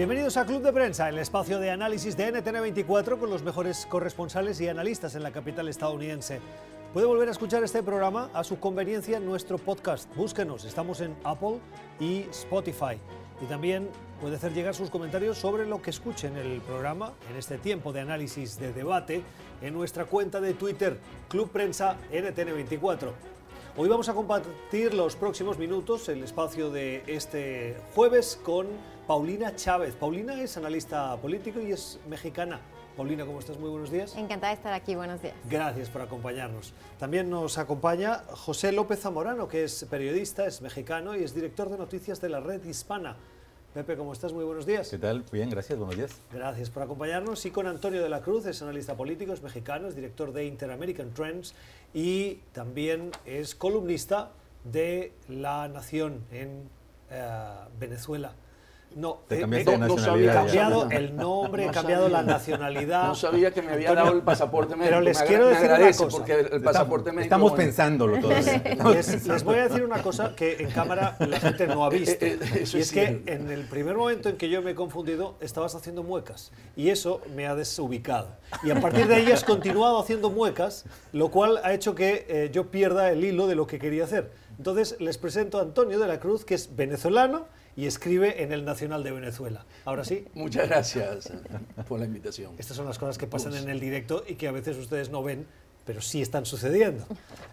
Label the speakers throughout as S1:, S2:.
S1: Bienvenidos a Club de Prensa, el espacio de análisis de NTN24 con los mejores corresponsales y analistas en la capital estadounidense. Puede volver a escuchar este programa a su conveniencia en nuestro podcast. Búsquenos, estamos en Apple y Spotify. Y también puede hacer llegar sus comentarios sobre lo que escuche en el programa, en este tiempo de análisis de debate, en nuestra cuenta de Twitter, Club Prensa NTN24. Hoy vamos a compartir los próximos minutos, el espacio de este jueves, con Paulina Chávez. Paulina es analista político y es mexicana. Paulina, ¿cómo estás? Muy buenos días.
S2: Encantada de estar aquí, buenos días.
S1: Gracias por acompañarnos. También nos acompaña José López Zamorano, que es periodista, es mexicano y es director de noticias de la Red Hispana. Pepe, ¿cómo estás? Muy buenos días.
S3: ¿Qué tal? Bien, gracias, buenos días.
S1: Gracias por acompañarnos. Y con Antonio de la Cruz, es analista político, es mexicano, es director de Inter-American Trends y también es columnista de La Nación en eh, Venezuela.
S3: No, te eh, cambiaste eh, no,
S1: sabía, cambiado el nombre, he cambiado la nacionalidad.
S4: No sabía que me había dado el pasaporte médico.
S1: Pero les quiero decir una cosa.
S4: Porque el pasaporte médico.
S3: Estamos pensándolo todavía.
S1: Les, les, voy a decir una cosa que en cámara la gente no ha visto. y es, que en el primer momento en que yo me he confundido, estabas haciendo muecas. Y eso me ha desubicado. Y a partir de ahí has continuado haciendo muecas, lo cual ha hecho que eh, yo pierda el hilo de lo que quería hacer. Entonces les presento a Antonio de la Cruz, que es venezolano y escribe en el Nacional de Venezuela. Ahora sí.
S4: Muchas gracias por la invitación.
S1: Estas son las cosas que pasan en el directo y que a veces ustedes no ven, pero sí están sucediendo.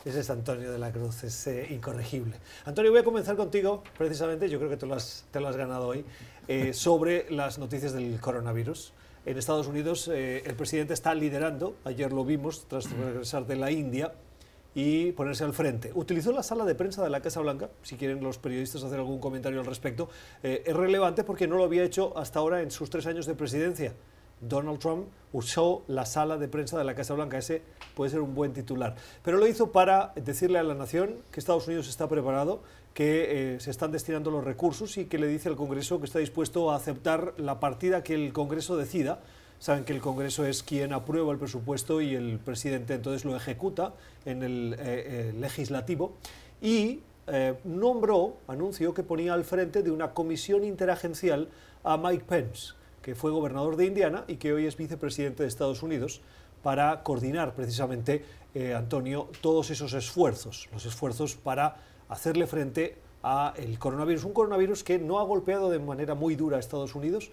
S1: Ese es Antonio de la Cruz, es eh, incorregible. Antonio, voy a comenzar contigo, precisamente, yo creo que te lo has, te lo has ganado hoy, eh, sobre las noticias del coronavirus. En Estados Unidos eh, el presidente está liderando, ayer lo vimos tras regresar de la India, y ponerse al frente. Utilizó la sala de prensa de la Casa Blanca, si quieren los periodistas hacer algún comentario al respecto, eh, es relevante porque no lo había hecho hasta ahora en sus tres años de presidencia. Donald Trump usó la sala de prensa de la Casa Blanca, ese puede ser un buen titular. Pero lo hizo para decirle a la nación que Estados Unidos está preparado, que eh, se están destinando los recursos y que le dice al Congreso que está dispuesto a aceptar la partida que el Congreso decida Saben que el Congreso es quien aprueba el presupuesto y el presidente entonces lo ejecuta en el eh, eh, legislativo. Y eh, nombró, anunció que ponía al frente de una comisión interagencial a Mike Pence, que fue gobernador de Indiana y que hoy es vicepresidente de Estados Unidos, para coordinar precisamente, Antonio, todos esos esfuerzos, los esfuerzos para hacerle frente al coronavirus. Un coronavirus que no ha golpeado de manera muy dura a Estados Unidos,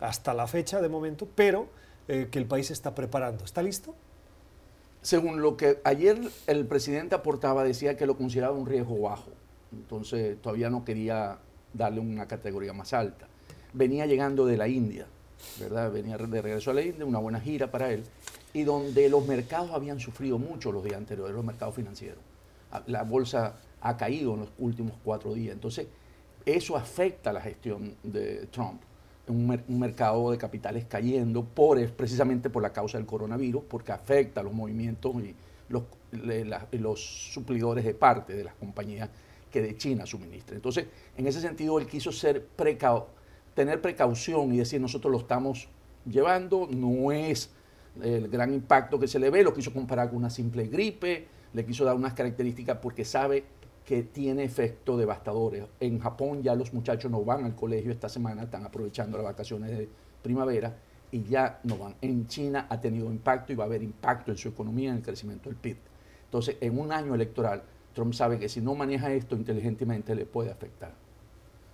S1: hasta la fecha de momento, pero eh, que el país está preparando. ¿Está listo?
S4: Según lo que ayer el presidente aportaba, decía que lo consideraba un riesgo bajo. Entonces todavía no quería darle una categoría más alta. Venía llegando de la India, ¿verdad? Venía de regreso a la India, una buena gira para él, y donde los mercados habían sufrido mucho los días anteriores, los mercados financieros. Ah, la bolsa ha caído en los últimos cuatro días. Entonces, eso afecta la gestión de Trump un, mercado de capitales cayendo por, precisamente por la causa del coronavirus, porque afecta los movimientos y los, los suplidores de parte de las compañías que de China suministran. Entonces, en ese sentido, él quiso ser tener precaución y decir, nosotros lo estamos llevando, no es el gran impacto que se le ve, lo quiso comparar con una simple gripe, le quiso dar unas características porque sabe que tiene efectos devastadores. En Japón ya los muchachos no van al colegio esta semana, están aprovechando las vacaciones de primavera y ya no van. En China ha tenido impacto y va a haber impacto en su economía, en el crecimiento del PIB. Entonces, en un año electoral, Trump sabe que si no maneja esto inteligentemente le puede afectar.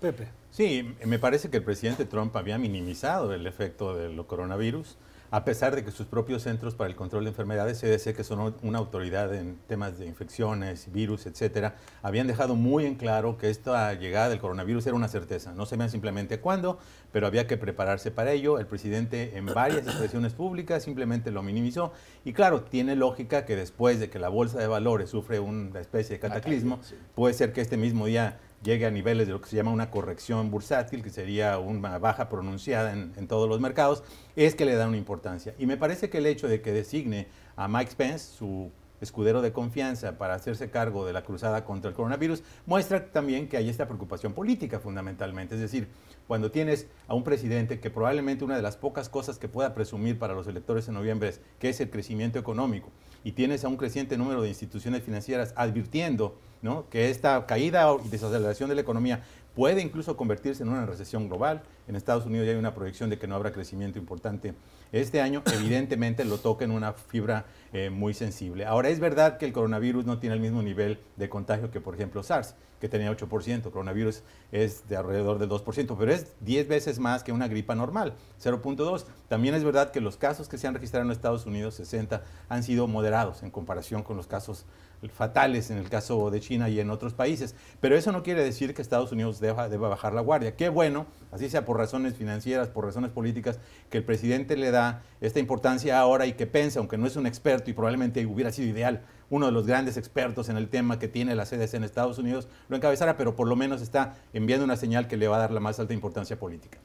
S1: Pepe.
S3: Sí, me parece que el presidente Trump había minimizado el efecto del coronavirus a pesar de que sus propios centros para el control de enfermedades, CDC, que son una autoridad en temas de infecciones, virus, etcétera, habían dejado muy en claro que esta llegada del coronavirus era una certeza. No se vean simplemente cuándo, pero había que prepararse para ello. El presidente en varias expresiones públicas simplemente lo minimizó. Y claro, tiene lógica que después de que la bolsa de valores sufre una especie de cataclismo, puede ser que este mismo día llegue a niveles de lo que se llama una corrección bursátil, que sería una baja pronunciada en, todos los mercados, es que le da una importancia. Y me parece que el hecho de que designe a Mike Spence, su escudero de confianza, para hacerse cargo de la cruzada contra el coronavirus, muestra también que hay esta preocupación política fundamentalmente. Es decir, cuando tienes a un presidente que probablemente una de las pocas cosas que pueda presumir para los electores en noviembre es que es el crecimiento económico, y tienes a un creciente número de instituciones financieras advirtiendo ¿no? que esta caída y desaceleración de la economía puede incluso convertirse en una recesión global. En Estados Unidos ya hay una proyección de que no habrá crecimiento importante este año, evidentemente lo toca en una fibra eh, muy sensible. Ahora, es verdad que el coronavirus no tiene el mismo nivel de contagio que, por ejemplo, SARS, que tenía 8%, coronavirus es de alrededor del 2%, pero es 10 veces más que una gripa normal, 0.2. También es verdad que los casos que se han registrado en Estados Unidos, 60, han sido moderados en comparación con los casos fatales en el caso de China y en otros países. Pero eso no quiere decir que Estados Unidos deba, deba, bajar la guardia. Qué bueno, así sea por razones financieras, por razones políticas, que el presidente le da esta importancia ahora y que piensa, aunque no es un experto y probablemente hubiera sido ideal, uno de los grandes expertos en el tema que tiene la CDC en Estados Unidos, lo encabezara, pero por lo menos está enviando una señal que le va a dar la más alta importancia política.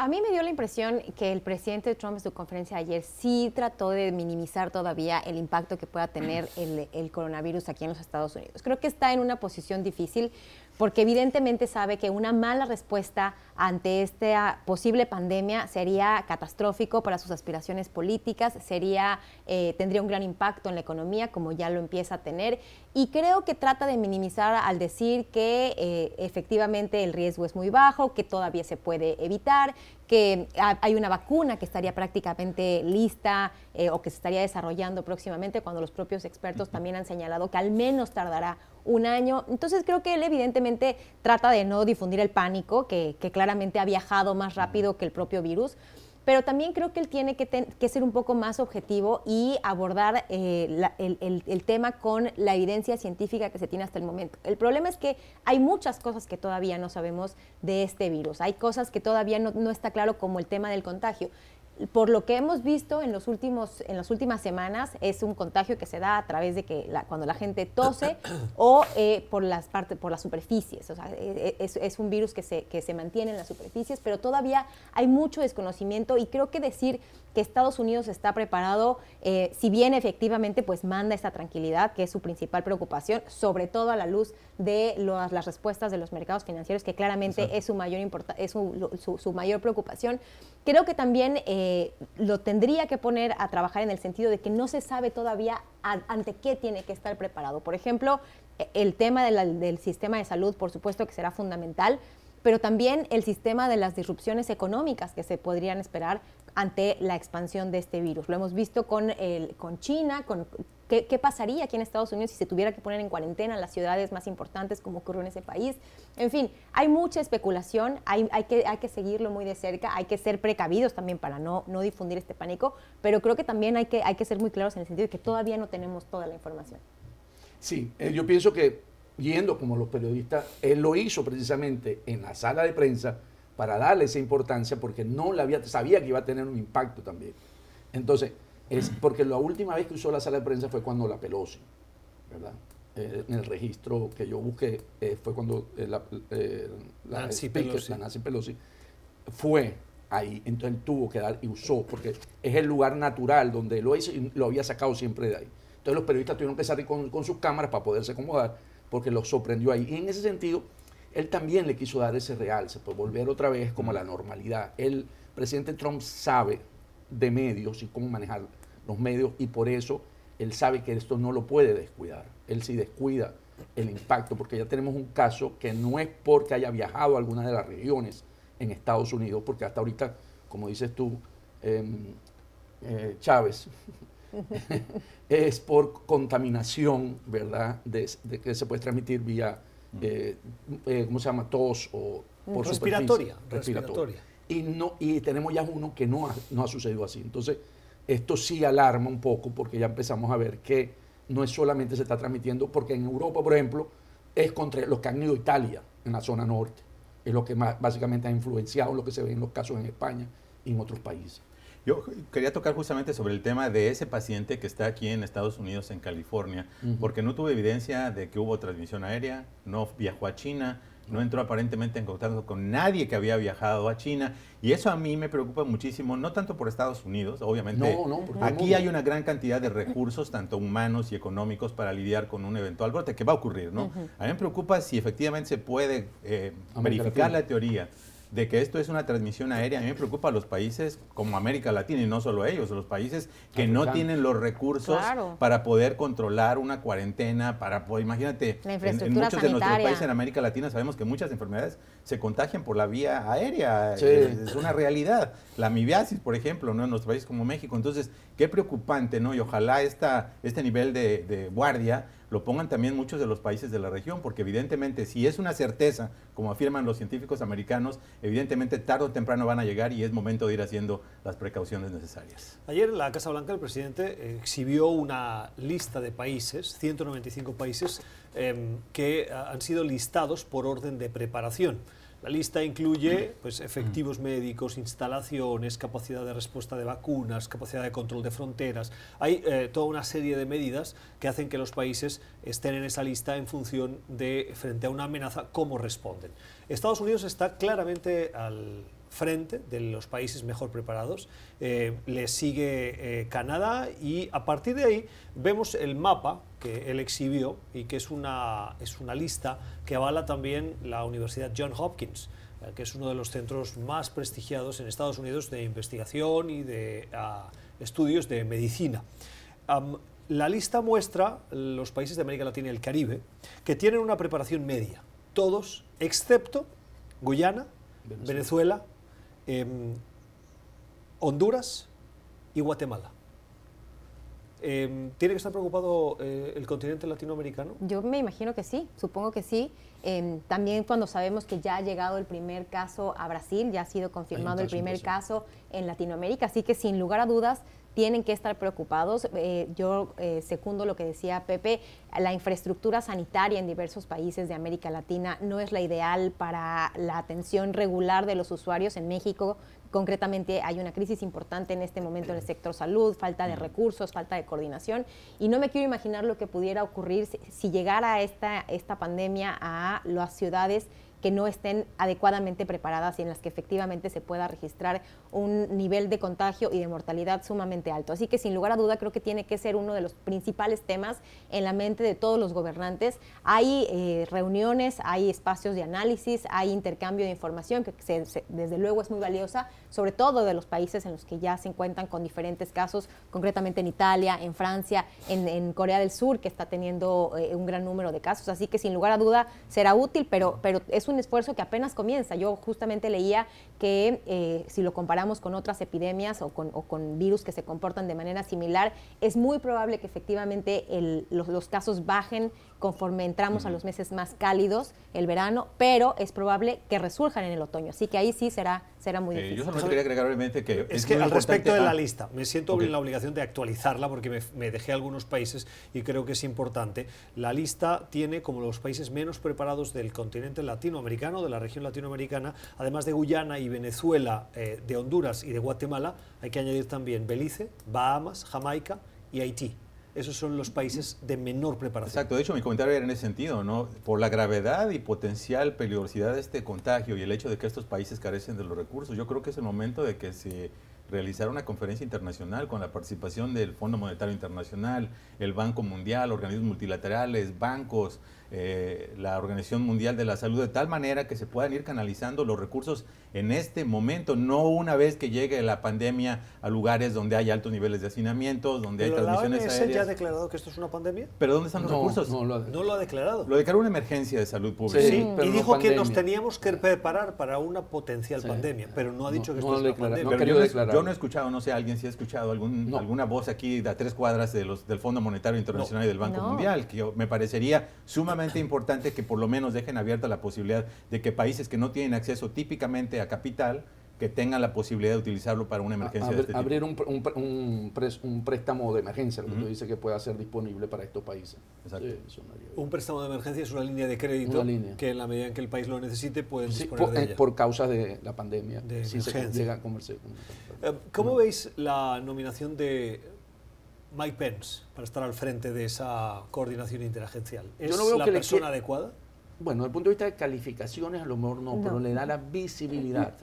S2: A mí me dio la impresión que el presidente Trump en su conferencia ayer sí trató de minimizar todavía el impacto que pueda tener el, el, coronavirus aquí en los Estados Unidos. Creo que está en una posición difícil porque evidentemente sabe que una mala respuesta ante esta posible pandemia sería catastrófico para sus aspiraciones políticas, sería, eh, tendría un gran impacto en la economía, como ya lo empieza a tener, y creo que trata de minimizar al decir que eh, efectivamente el riesgo es muy bajo, que todavía se puede evitar, que hay una vacuna que estaría prácticamente lista eh, o que se estaría desarrollando próximamente, cuando los propios expertos también han señalado que al menos tardará un año. Entonces creo que él evidentemente trata de no difundir el pánico, que, claramente ha viajado más rápido que el propio virus, pero también creo que él tiene que, ser un poco más objetivo y abordar eh, el, tema con la evidencia científica que se tiene hasta el momento. El problema es que hay muchas cosas que todavía no sabemos de este virus, hay cosas que todavía no está claro como el tema del contagio por lo que hemos visto en, los últimos, en las últimas semanas, es un contagio que se da a través de que cuando la gente tose o eh, por las partes, por las superficies. O sea, e, e, es, es, un virus que se, que se mantiene en las superficies, pero todavía hay mucho desconocimiento y creo que decir que Estados Unidos está preparado, eh, si bien efectivamente pues manda esa tranquilidad, que es su principal preocupación, sobre todo a la luz de las respuestas de los mercados financieros, que claramente es, su mayor, es su, su, mayor preocupación. Creo que también eh, lo tendría que poner a trabajar en el sentido de que no se sabe todavía ante qué tiene que estar preparado. Por ejemplo, e, el tema del sistema de salud, por supuesto que será fundamental, pero también el sistema de las disrupciones económicas que se podrían esperar ante la expansión de este virus. Lo hemos visto con, el, con China, con ¿Qué, ¿qué, pasaría aquí en Estados Unidos si se tuviera que poner en cuarentena las ciudades más importantes como ocurrió en ese país. En fin, hay mucha especulación, hay, hay, que, hay que seguirlo muy de cerca, hay que ser precavidos también para no, no difundir este pánico, pero creo que también hay que, hay que ser muy claros en el sentido de que todavía no tenemos toda la información.
S4: Sí, eh, yo pienso que yendo como los periodistas, él lo hizo precisamente en la sala de prensa para darle esa importancia porque no la había, sabía que iba a tener un impacto también. Entonces, es porque la última vez que usó la sala de prensa fue cuando la Pelosi, ¿verdad? Eh, en el registro que yo busqué eh, fue cuando eh, la,
S1: Nancy Pelosi.
S4: la Nancy Pelosi fue ahí, entonces él tuvo que dar y usó, porque es el lugar natural donde lo hizo y lo había sacado siempre de ahí. Entonces los periodistas tuvieron que salir con, con sus cámaras para poderse acomodar porque lo sorprendió ahí. Y en ese sentido, él también le quiso dar ese realce, por volver otra vez como a la normalidad. El presidente Trump sabe de medios y cómo manejar los medios y por eso él sabe que esto no lo puede descuidar. Él sí descuida el impacto, porque ya tenemos un caso que no es porque haya viajado a alguna de las regiones en Estados Unidos, porque hasta ahorita, como dices tú, em, eh, Chávez, es por contaminación, ¿verdad? De, que se puede transmitir vía, eh, eh, ¿cómo se llama? Tos o
S1: por respiratoria, respiratoria.
S4: Y, no, y tenemos ya uno que no ha, no ha sucedido así. Entonces, esto sí alarma un poco porque ya empezamos a ver que no es solamente se está transmitiendo, porque en Europa, por ejemplo, es contra los que han ido a Italia, en la zona norte. Es lo que más, básicamente ha influenciado lo que se ve en los casos en España y en otros países.
S3: Yo quería tocar justamente sobre el tema de ese paciente que está aquí en Estados Unidos, en California, porque no tuvo evidencia de que hubo transmisión aérea, no viajó a China, no entró aparentemente en contacto con nadie que había viajado a China. Y eso a mí me preocupa muchísimo, no tanto por Estados Unidos, obviamente. aquí hay una gran cantidad de recursos, tanto humanos y económicos, para lidiar con un eventual brote que va a ocurrir, ¿no? A mí me preocupa si efectivamente se puede eh, verificar la teoría de que esto es una transmisión aérea. A mí me preocupa a los países como América Latina y no solo ellos, los países que no tienen los recursos para poder controlar una cuarentena, para poder, imagínate,
S2: en,
S3: muchos de nuestros países en América Latina sabemos que muchas enfermedades se contagian por la vía aérea, es, una realidad. La amibiasis, por ejemplo, ¿no? en nuestros países como México. Entonces, qué preocupante, ¿no? Y ojalá esta, este nivel de, de guardia lo pongan también muchos de los países de la región, porque evidentemente si es una certeza, como afirman los científicos americanos, evidentemente tarde o temprano van a llegar y es momento de ir haciendo las precauciones necesarias.
S1: Ayer la Casa Blanca el presidente exhibió una lista de países, 195 países, em, que han sido listados por orden de preparación. La lista incluye pues, efectivos médicos, instalaciones, capacidad de respuesta de vacunas, capacidad de control de fronteras. Hay eh, toda una serie de medidas que hacen que los países estén en esa lista en función de, frente a una amenaza, cómo responden. Estados Unidos está claramente al frente de los países mejor preparados. Eh, le sigue eh, Canadá y a partir de ahí vemos el mapa que él exhibió y que es una, es una lista que avala también la Universidad John Hopkins eh, que es uno de los centros más prestigiados en Estados Unidos de investigación y de ah, estudios de medicina. la lista muestra los países de América Latina y el Caribe que tienen una preparación media, todos excepto Guyana, Venezuela Em, Honduras y Guatemala. Em, ¿Tiene que estar preocupado eh, el continente latinoamericano?
S2: Yo me imagino que sí, supongo que sí. Em, también cuando sabemos que ya ha llegado el primer caso a Brasil, ya ha sido confirmado el primer caso en Latinoamérica, así que sin lugar a dudas tienen que estar preocupados. Eh, yo eh, secundo lo que decía Pepe, la infraestructura sanitaria en diversos países de América Latina no es la ideal para la atención regular de los usuarios en México. Concretamente hay una crisis importante en este momento en el sector salud, falta de recursos, falta de coordinación y no me quiero imaginar lo que pudiera ocurrir si, si llegara esta, esta pandemia a las ciudades que no estén adecuadamente preparadas y en las que efectivamente se pueda registrar un nivel de contagio y de mortalidad sumamente alto. Así que sin lugar a duda creo que tiene que ser uno de los principales temas en la mente de todos los gobernantes. Hay eh, reuniones, hay espacios de análisis, hay intercambio de información que desde luego es muy valiosa, sobre todo de los países en los que ya se encuentran con diferentes casos, concretamente en Italia, en Francia, en, Corea del Sur, que está teniendo eh, un gran número de casos. Así que sin lugar a duda será útil, pero, pero es un esfuerzo que apenas comienza. Yo justamente leía que eh, si lo comparamos con otras epidemias o con, virus que se comportan de manera similar, es muy probable que efectivamente los, casos bajen conforme entramos a los meses más cálidos, el verano, pero es probable que resurjan en el otoño. Así que ahí sí será, será muy difícil.
S3: yo solamente quería agregar brevemente que...
S1: Es, que al respecto de la lista, me siento en la obligación de actualizarla porque me, me, dejé algunos países y creo que es importante. La lista tiene como los países menos preparados del continente latinoamericano, de la región latinoamericana, además de Guyana y Venezuela, eh, de Honduras y de Guatemala, hay que añadir también Belice, Bahamas, Jamaica y Haití esos son los países de menor preparación.
S3: Exacto, de hecho mi comentario era en ese sentido, ¿no? Por la gravedad y potencial peligrosidad de este contagio y el hecho de que estos países carecen de los recursos, yo creo que es el momento de que se realizara una conferencia internacional con la participación del Fondo Monetario Internacional, el Banco Mundial, organismos multilaterales, bancos, eh, la Organización Mundial de la Salud, de tal manera que se puedan ir canalizando los recursos en este momento, no una vez que llegue la pandemia a lugares donde hay altos niveles de hacinamiento, donde hay transmisiones
S1: la OMS ya ha declarado que esto es una pandemia?
S3: ¿Pero dónde están los recursos?
S1: No lo, ha, no lo, ha, declarado.
S3: Lo declaró una emergencia de salud pública.
S1: Sí, y dijo que nos teníamos que preparar para una potencial pandemia, pero no ha dicho que esto es una pandemia.
S3: yo, no he escuchado, no sé, alguien si ha escuchado algún, alguna voz aquí de a tres cuadras de los, del Fondo Monetario Internacional y del Banco Mundial, que me parecería sumamente importante que por lo menos dejen abierta la posibilidad de que países que no tienen acceso típicamente a capital, que tengan la posibilidad de utilizarlo para una emergencia de este
S4: Abrir Un, un, un, préstamo de emergencia, lo que tú dices que pueda ser disponible para estos países.
S1: Exacto. un préstamo de emergencia es una línea de crédito que en la medida en que el país lo necesite pueden disponer
S4: por,
S1: de
S4: eh,
S1: ella.
S4: Por causa de la pandemia.
S1: De emergencia. Eh, ¿Cómo veis la nominación de Mike Pence para estar al frente de esa coordinación interagencial? ¿Es la persona adecuada?
S4: Bueno, desde el punto de vista de calificaciones, a lo mejor no, pero le da la visibilidad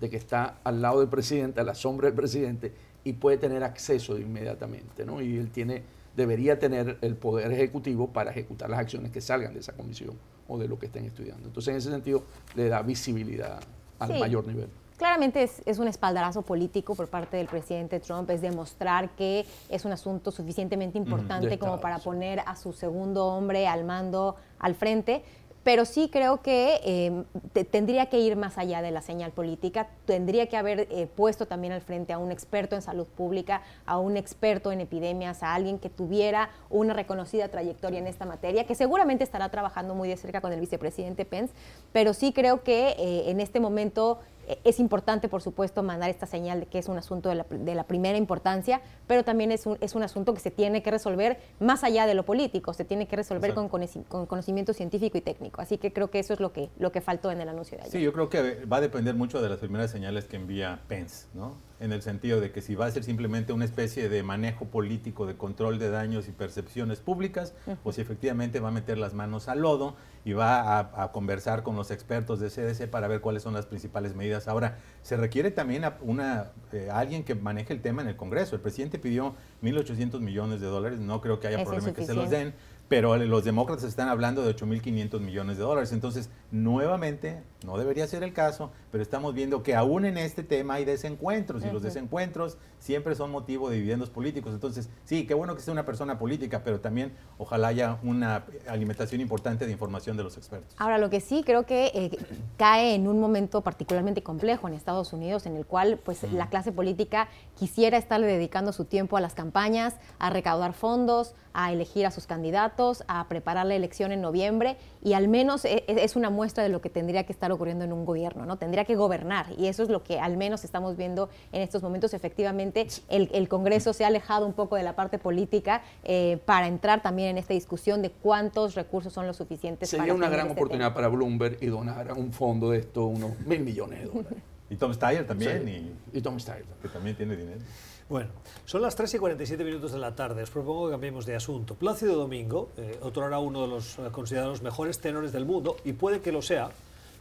S4: de que está al lado del presidente, a la sombra del presidente, y puede tener acceso inmediatamente, ¿no? Y él tiene, debería tener el poder ejecutivo para ejecutar las acciones que salgan de esa comisión o de lo que estén estudiando. Entonces, en ese sentido, le da visibilidad al mayor nivel.
S2: Claramente es, un espaldarazo político por parte del presidente Trump, es demostrar que es un asunto suficientemente importante como para poner a su segundo hombre al mando al frente. Pero sí creo que eh, tendría que ir más allá de la señal política, tendría que haber eh, puesto también al frente a un experto en salud pública, a un experto en epidemias, a alguien que tuviera una reconocida trayectoria en esta materia, que seguramente estará trabajando muy de cerca con el vicepresidente Pence, pero sí creo que eh, en este momento es importante, por supuesto, mandar esta señal de que es un asunto de la, primera importancia, pero también es un, es un, asunto que se tiene que resolver más allá de lo político, se tiene que resolver con, con, conocimiento científico y técnico. Así que creo que eso es lo que, lo que faltó en el anuncio de ayer.
S3: Sí, yo creo que va a depender mucho de las primeras señales que envía Pence, ¿no? En el sentido de que si va a ser simplemente una especie de manejo político de control de daños y percepciones públicas, o si efectivamente va a meter las manos al lodo y va a, conversar con los expertos de CDC para ver cuáles son las principales medidas. Ahora, se requiere también a una, eh, alguien que maneje el tema en el Congreso. El presidente pidió 1.800 millones de dólares, no creo que haya problema que se los den pero los demócratas están hablando de 8.500 millones de dólares. Entonces, nuevamente, no debería ser el caso, pero estamos viendo que aún en este tema hay desencuentros y los desencuentros siempre son motivo de dividendos políticos. Entonces, sí, qué bueno que sea una persona política, pero también ojalá haya una alimentación importante de información de los expertos.
S2: Ahora, lo que sí creo que eh, cae en un momento particularmente complejo en Estados Unidos, en el cual pues la clase política quisiera estarle dedicando su tiempo a las campañas, a recaudar fondos, a elegir a sus candidatos, a preparar la elección en noviembre y al menos e, e, es una muestra de lo que tendría que estar ocurriendo en un gobierno, ¿no? Tendría que gobernar y eso es lo que al menos estamos viendo en estos momentos. Efectivamente, el, Congreso se ha alejado un poco de la parte política eh, para entrar también en esta discusión de cuántos recursos son los suficientes.
S4: Sería una gran este oportunidad para Bloomberg y donar a un fondo de esto unos mil millones de dólares.
S3: y Tom Steyer también.
S4: y, y Tom Steyer.
S3: Que también tiene dinero.
S1: Bueno, son las 3 y 47 minutos de la tarde. Os propongo que cambiemos de asunto. Plácido Domingo eh, otorgará uno de los eh, considerados mejores tenores del mundo y puede que lo sea,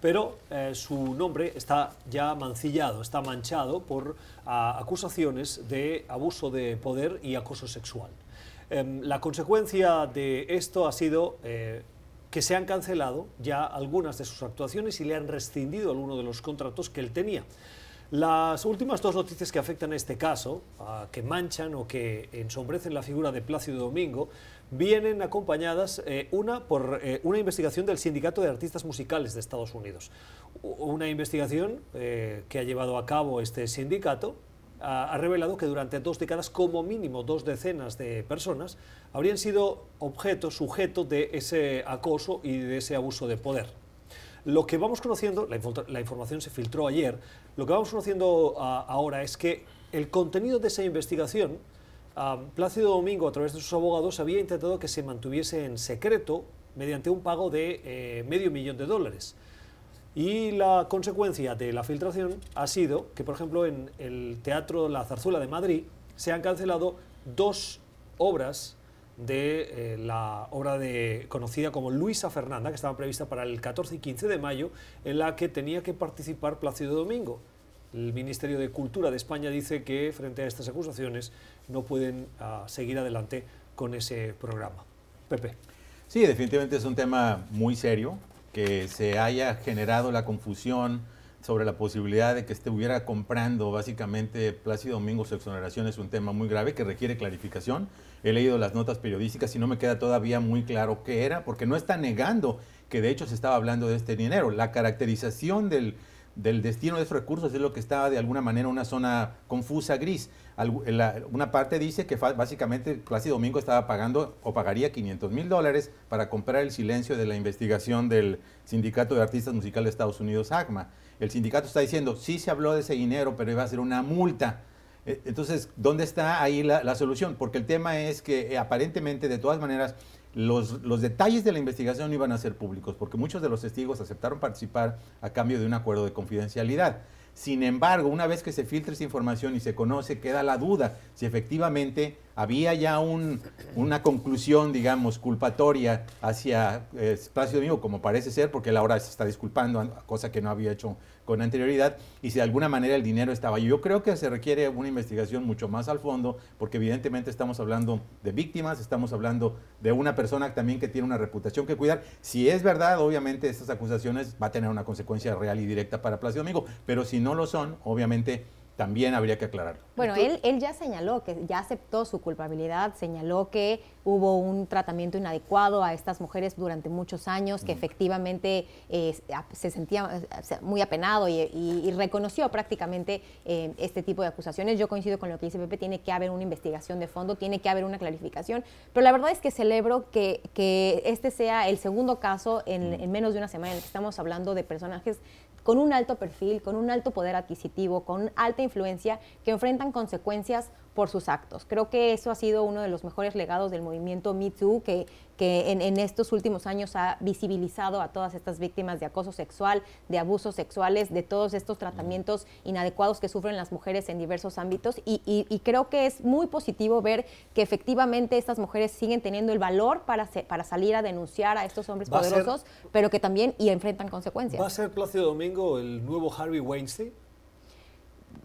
S1: pero eh, su nombre está ya mancillado, está manchado por acusaciones de abuso de poder y acoso sexual. Em, la consecuencia de esto ha sido que se han cancelado ya algunas de sus actuaciones y le han rescindido algunos de los contratos que él tenía. Las últimas dos noticias que afectan a este caso, que manchan o que ensombrecen la figura de Plácido Domingo, vienen acompañadas, eh, una por eh, una investigación del Sindicato de Artistas Musicales de Estados Unidos. Una investigación eh, que ha llevado a cabo este sindicato ha revelado que durante dos décadas, como mínimo dos decenas de personas, habrían sido objeto, sujeto de ese acoso y de ese abuso de poder. Lo que vamos conociendo, la, información se filtró ayer, lo que vamos conociendo ah, ahora es que el contenido de esa investigación, ah, Plácido Domingo, a través de sus abogados, había intentado que se mantuviese en secreto mediante un pago de eh, medio millón de dólares. Y la consecuencia de la filtración ha sido que, por ejemplo, en el Teatro La Zarzuela de Madrid se han cancelado dos obras de eh, la obra de, conocida como Luisa Fernanda, que estaba prevista para el 14 y 15 de mayo, en la que tenía que participar Plácido Domingo. El Ministerio de Cultura de España dice que frente a estas acusaciones no pueden ah, seguir adelante con ese programa. Pepe.
S3: Sí, definitivamente es un tema muy serio, que se haya generado la confusión sobre la posibilidad de que estuviera comprando básicamente Plácido Domingo su exoneración es un tema muy grave que requiere clarificación. He leído las notas periodísticas y no me queda todavía muy claro qué era, porque no está negando que de hecho se estaba hablando de este dinero. La caracterización del, del destino de esos recursos es lo que estaba de alguna manera una zona confusa, gris. una parte dice que básicamente Plácido Domingo estaba pagando o pagaría 500 mil dólares para comprar el silencio de la investigación del Sindicato de Artistas Musicales de Estados Unidos, ACMA. El sindicato está diciendo, sí se habló de ese dinero, pero iba a ser una multa. E, entonces, ¿dónde está ahí la, solución? Porque el tema es que eh, aparentemente, de todas maneras, los, los, detalles de la investigación iban a ser públicos, porque muchos de los testigos aceptaron participar a cambio de un acuerdo de confidencialidad. Sin embargo, una vez que se filtra esa información y se conoce, queda la duda si efectivamente había ya una conclusión, digamos, culpatoria hacia eh, Plácido Domingo, como parece ser, porque él ahora se está disculpando, cosa que no había hecho con anterioridad, y si de alguna manera el dinero estaba. Yo creo que se requiere una investigación mucho más al fondo, porque evidentemente estamos hablando de víctimas, estamos hablando de una persona también que tiene una reputación que cuidar. Si es verdad, obviamente estas acusaciones va a tener una consecuencia real y directa para Plácido Domingo, pero si no lo son, obviamente también habría que aclararlo.
S2: Bueno, él, él ya señaló que ya aceptó su culpabilidad, señaló que hubo un tratamiento inadecuado a estas mujeres durante muchos años, que efectivamente eh, se sentía muy apenado y, reconoció prácticamente eh, este tipo de acusaciones. Yo coincido con lo que dice Pepe, tiene que haber una investigación de fondo, tiene que haber una clarificación, pero la verdad es que celebro que, que este sea el segundo caso en, en menos de una semana en el que estamos hablando de personajes con un alto perfil, con un alto poder adquisitivo, con alta influencia, que enfrentan consecuencias por sus actos. Creo que eso ha sido uno de los mejores legados del movimiento Me Too, que, que en, estos últimos años ha visibilizado a todas estas víctimas de acoso sexual, de abusos sexuales, de todos estos tratamientos inadecuados que sufren las mujeres en diversos ámbitos. Y, creo que es muy positivo ver que efectivamente estas mujeres siguen teniendo el valor para, para salir a denunciar a estos hombres poderosos, pero que también y enfrentan consecuencias.
S1: ¿Va a ser Plácido Domingo el nuevo Harvey Weinstein?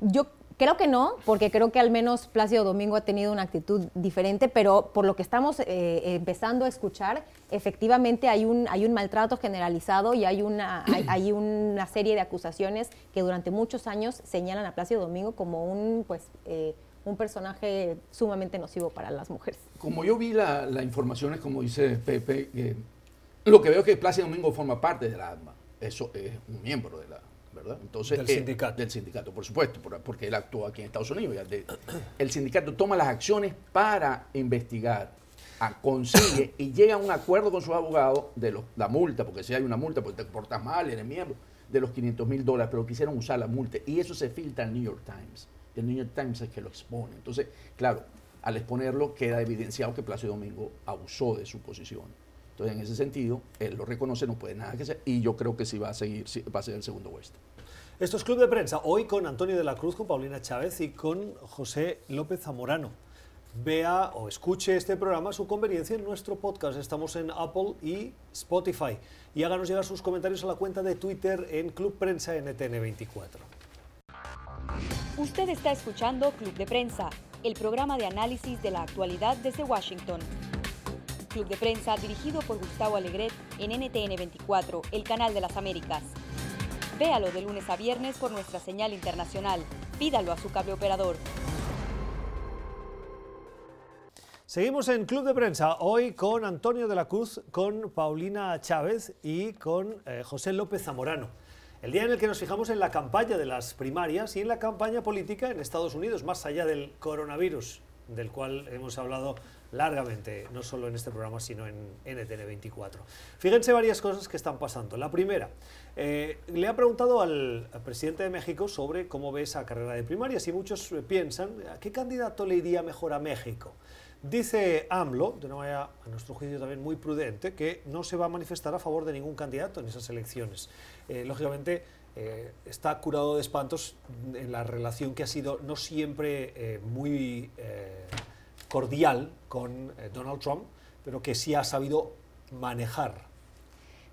S2: Yo Creo que no, porque creo que al menos Plácido Domingo ha tenido una actitud diferente, pero por lo que estamos eh, empezando a escuchar, efectivamente hay un, hay un maltrato generalizado y hay una, hay, una serie de acusaciones que durante muchos años señalan a Plácido Domingo como un, pues, eh, un personaje sumamente nocivo para las mujeres.
S4: Como yo vi la, la información, es como dice Pepe, lo que veo es que Plácido Domingo forma parte de la ADMA, eso es un miembro de entonces,
S1: del eh, sindicato.
S4: Del sindicato, por supuesto, porque él actúa aquí en Estados Unidos. el sindicato toma las acciones para investigar, consigue y llega a un acuerdo con sus abogados de los, la multa, porque si hay una multa, porque te portas mal, eres miembro, de los 500 mil dólares, pero quisieron usar la multa. Y eso se filtra en New York Times. El New York Times es que lo expone. Entonces, claro, al exponerlo queda evidenciado que Plácido Domingo abusó de su posición. Entonces, en ese sentido, él lo reconoce, no puede nada que hacer, y yo creo que sí va a seguir, va a ser el segundo West.
S1: Esto es Club de Prensa, hoy con Antonio de la Cruz, con Paulina Chávez y con José López Zamorano. Vea o escuche este programa a su conveniencia en nuestro podcast. Estamos en Apple y Spotify. Y háganos llegar sus comentarios a la cuenta de Twitter en Club Prensa NTN24.
S5: Usted está escuchando Club de Prensa, el programa de análisis de la actualidad desde Washington. Club de Prensa dirigido por Gustavo Alegret en NTN 24, el canal de las Américas. Véalo de lunes a viernes por nuestra señal internacional. Pídalo a su cable operador.
S1: Seguimos en Club de Prensa, hoy con Antonio de la Cruz, con Paulina Chávez y con eh, José López Zamorano. El día en el que nos fijamos en la campaña de las primarias y en la campaña política en Estados Unidos, más allá del coronavirus, del cual hemos hablado largamente, no solo en este programa, sino en NTN24. Fíjense varias cosas que están pasando. La primera, eh, le ha preguntado al, presidente de México sobre cómo ve esa carrera de primarias y muchos piensan, ¿a qué candidato le iría mejor a México? Dice AMLO, de una manera a nuestro juicio también muy prudente, que no se va a manifestar a favor de ningún candidato en esas elecciones. Eh, lógicamente, eh, está curado de espantos en la relación que ha sido no siempre muy cordial con eh, Donald Trump, pero que sí ha sabido manejar.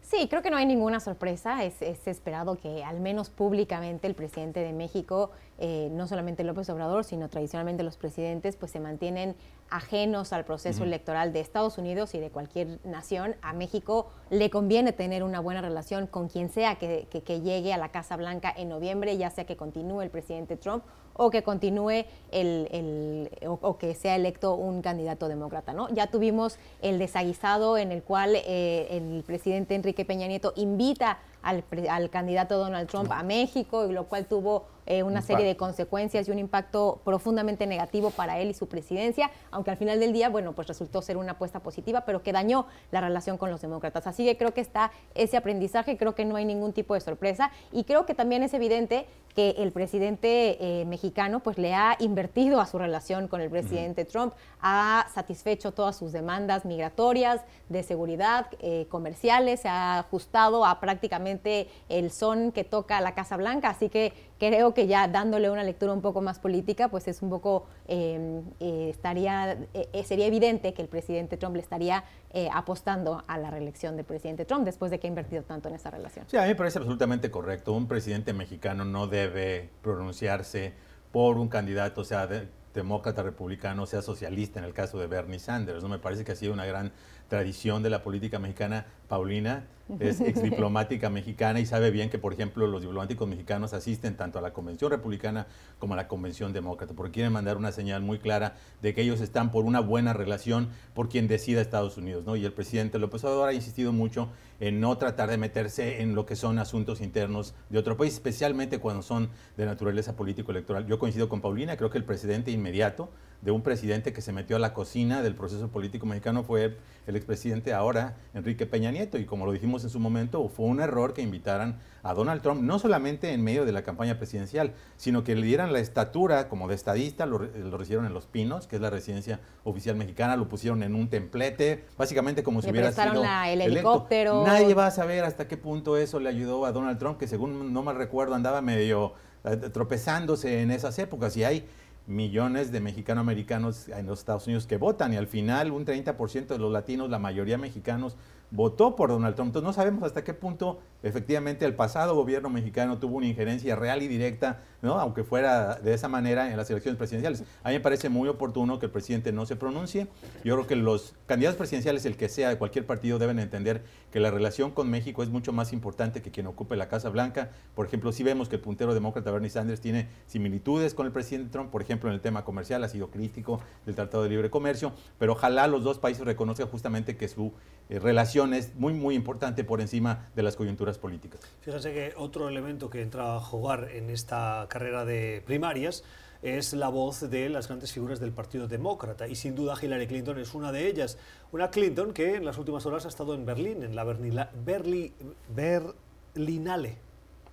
S2: Sí, creo que no hay ninguna sorpresa. Es, esperado que al menos públicamente el presidente de México, eh, no solamente López Obrador, sino tradicionalmente los presidentes, pues se mantienen ajenos al proceso electoral de Estados Unidos y de cualquier nación. A México le conviene tener una buena relación con quien sea que, que llegue a la Casa Blanca en noviembre, ya sea que continúe el presidente Trump o que continúe el, o, que sea electo un candidato demócrata. ¿no? Ya tuvimos el desaguisado en el cual eh, el presidente Enrique Peña Nieto invita al, al candidato Donald Trump a México, y lo cual tuvo eh, una serie de consecuencias y un impacto profundamente negativo para él y su presidencia, aunque al final del día, bueno, pues resultó ser una apuesta positiva, pero que dañó la relación con los demócratas. Así que creo que está ese aprendizaje, creo que no hay ningún tipo de sorpresa y creo que también es evidente que el presidente eh, mexicano pues le ha invertido a su relación con el presidente Trump, ha satisfecho todas sus demandas migratorias, de seguridad, eh, comerciales, se ha ajustado a prácticamente el son que toca la Casa Blanca, así que creo que ya dándole una lectura un poco más política, pues es un poco, em, eh, estaría, eh, sería evidente que el presidente Trump le estaría apostando a la reelección del presidente Trump después de que ha invertido tanto en esa relación.
S3: Sí, a mí me parece absolutamente correcto. Un presidente mexicano no debe pronunciarse por un candidato, sea, demócrata, republicano, sea socialista, en el caso de Bernie Sanders. ¿no? Me parece que ha sido una gran tradición de la política mexicana. Paulina es ex diplomática mexicana y sabe bien que, por ejemplo, los diplomáticos mexicanos asisten tanto a la Convención Republicana como a la Convención Demócrata, porque quieren mandar una señal muy clara de que ellos están por una buena relación por quien decida Estados Unidos. ¿no? Y el presidente López Obrador ha insistido mucho en no tratar de meterse en lo que son asuntos internos de otro país, especialmente cuando son de naturaleza político-electoral. Yo coincido con Paulina, creo que el presidente inmediato de un presidente que se metió a la cocina del proceso político mexicano fue el expresidente ahora, Enrique Peña Nieto, y como lo dijimos en su momento, fue un error que invitaran a Donald Trump, no solamente en medio de la campaña presidencial, sino que le dieran la estatura como de estadista, lo, lo recibieron en Los Pinos, que es la residencia oficial mexicana, lo pusieron en un templete, básicamente como si hubiera sido
S2: el helicóptero.
S3: Nadie va a saber hasta qué punto eso le ayudó a Donald Trump, que según no mal recuerdo andaba medio eh, tropezándose en esas épocas, y hay millones de mexicano-americanos en los Estados Unidos que votan y al final un 30% de los latinos, la mayoría mexicanos, votó por Donald Trump. Entonces no sabemos hasta qué punto efectivamente el pasado gobierno mexicano tuvo una injerencia real y directa, ¿no? aunque fuera de esa manera en las elecciones presidenciales. A mí me parece muy oportuno que el presidente no se pronuncie. Yo creo que los candidatos presidenciales, el que sea de cualquier partido, deben entender que la relación con México es mucho más importante que quien ocupe la Casa Blanca. Por ejemplo, si vemos que el puntero demócrata Bernie Sanders tiene similitudes con el presidente Trump, por ejemplo, en el tema comercial, ha sido crítico del Tratado de Libre Comercio, pero ojalá los dos países reconozcan justamente que su eh, relación es muy, muy importante por encima de las coyunturas políticas.
S1: Fíjense que otro elemento que entra a jugar en esta carrera de primarias es la voz de las grandes figuras del Partido Demócrata y sin duda Hillary Clinton es una de ellas. Una Clinton que en las últimas horas ha estado en Berlín, en la Berlinale,